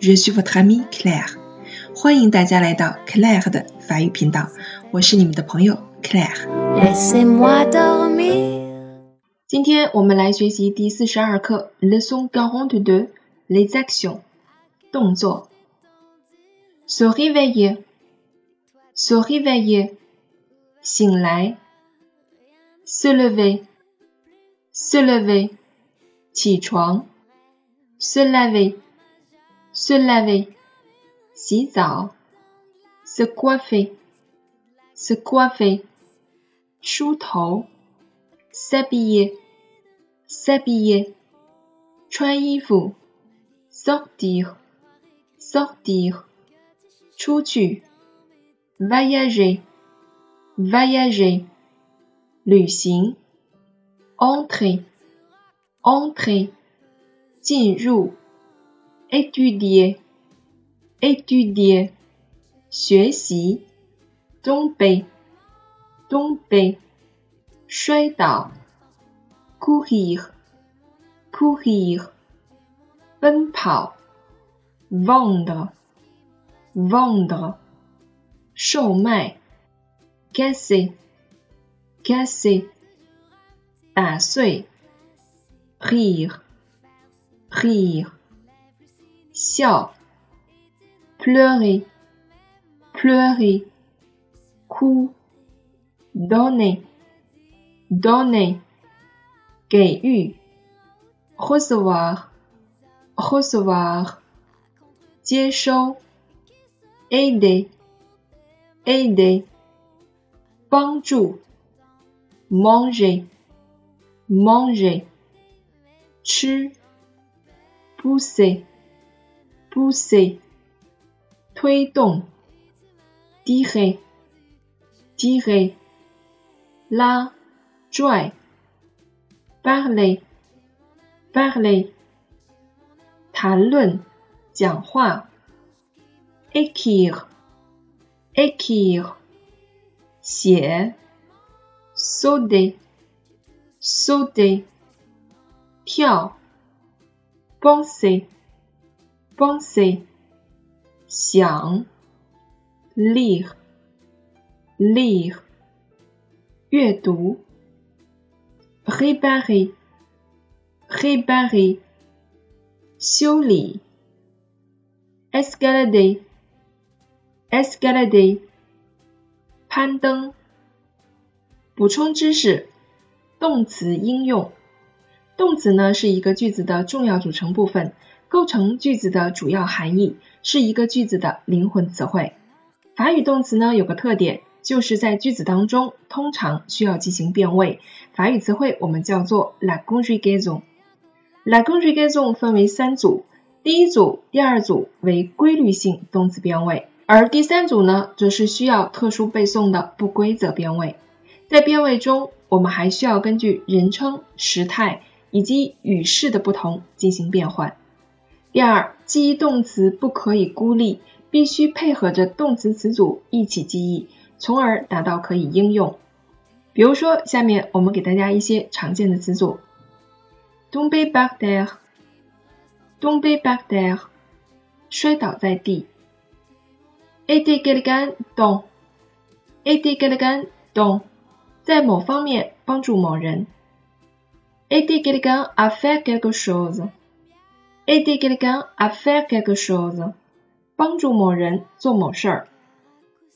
FM，je suis votre amie Claire。欢迎大家来到 Claire 的法语频道，我是你们的朋友 Claire。Laissez-moi dormir. 今天我们来学习第四十二课 Leçon quarante-deux les actions 动作。Se réveiller, se réveiller 醒来。Se lever, se lever 起床。Se laver, se laver 洗澡。Se coiffer, se coiffer 梳头。s'habiller, s'habiller 穿衣服。sortir, sortir 出去。voyager, voyager 旅行。entrer, entrer 进入。 étudier, étudier 学习。tomber, tomber 摔倒，courir courir 奔跑，vendre vendre 售卖，casser casser 打碎，rire rire xiao, pleurer, pleurer, coup, donner, donner, gay recevoir, recevoir, aider, aider, bonjour, manger, manger, pousser, pousser 推动，tirer tirer 拉、拽，parler parler 谈论、讲话，écrire écrire 写，sauter sauter 跳，penser Penser 想，lire lire 阅读，réparer réparer 修理，escalader escalader 攀登。补充知识：动词应用。动词呢是一个句子的重要组成部分，构成句子的主要含义，是一个句子的灵魂词汇。法语动词呢有个特点。就是在句子当中，通常需要进行变位。法语词汇我们叫做 la conjugaison。la conjugaison 分为三组，第一组、第二组为规律性动词变位，而第三组呢，则是需要特殊背诵的不规则变位。在变位中，我们还需要根据人称、时态以及语势的不同进行变换。第二，记忆动词不可以孤立，必须配合着动词词组一起记忆。从而达到可以应用。比如说，下面我们给大家一些常见的词组：tomber par terre，tomber par terre，摔倒在地；aider quelqu'un dans，aider quelqu'un dans，在某方面帮助某人；aider quelqu'un à faire quelque aider quelqu'un à faire quelque chose，帮助某人做某事儿。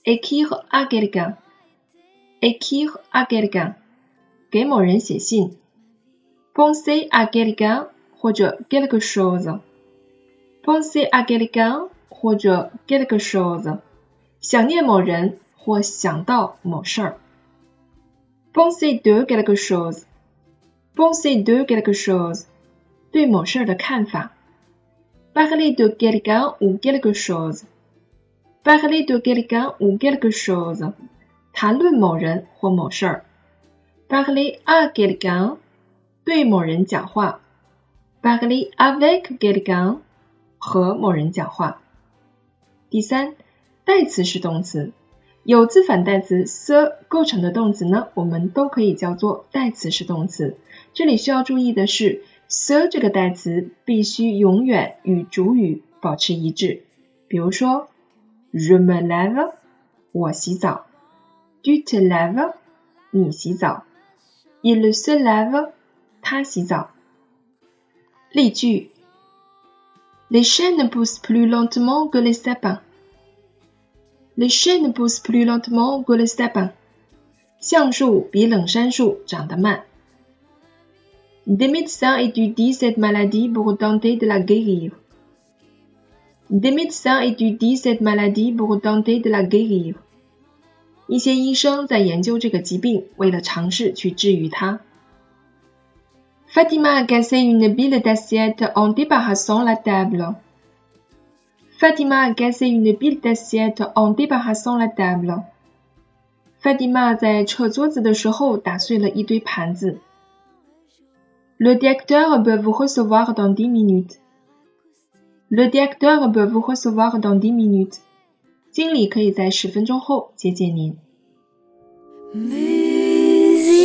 écrire à quelqu'un, écrire à quelqu'un，给某人写信。penser à quelqu'un 或者 quelque chose，penser à quelqu'un 或者 quelque chose，想念某人或想到某事儿。penser de quelque chose，penser de quelque chose，对某事儿的看法。Parler de quelqu'un ou quelque chose。parler de quelqu'un ou quelque chose，谈论某人或某事儿。parler à quelqu'un，对某人讲话。parler avec quelqu'un，和某人讲话。第三，代词是动词，有字反代词 s 构成的动词呢，我们都可以叫做代词是动词。这里需要注意的是 So 这个代词必须永远与主语保持一致。比如说，je me lave，我洗澡；tu te laves，你洗澡；il se lave，他洗澡。例句：Les chênes poussent plus lentement que les sapins. Les chênes poussent plus lentement que les sapins. 橡树比冷杉树长得慢。Des médecins étudient cette maladie pour tenter de la guérir. Des médecins étudient cette maladie pour tenter de la guérir. 一些医生在研究这个疾病，为了尝试去治愈它。Fatima a cassé une bille d'assiette en débarrassant la table. Fatima a cassé une bille d'assiette en débarrassant la table. Fatima 在撤桌子的时候打碎了一堆盘子。 Le directeur peut vous recevoir dans dix minutes. Le directeur peut vous recevoir dans dix minutes. 经理可以在十分钟后接见您。Musique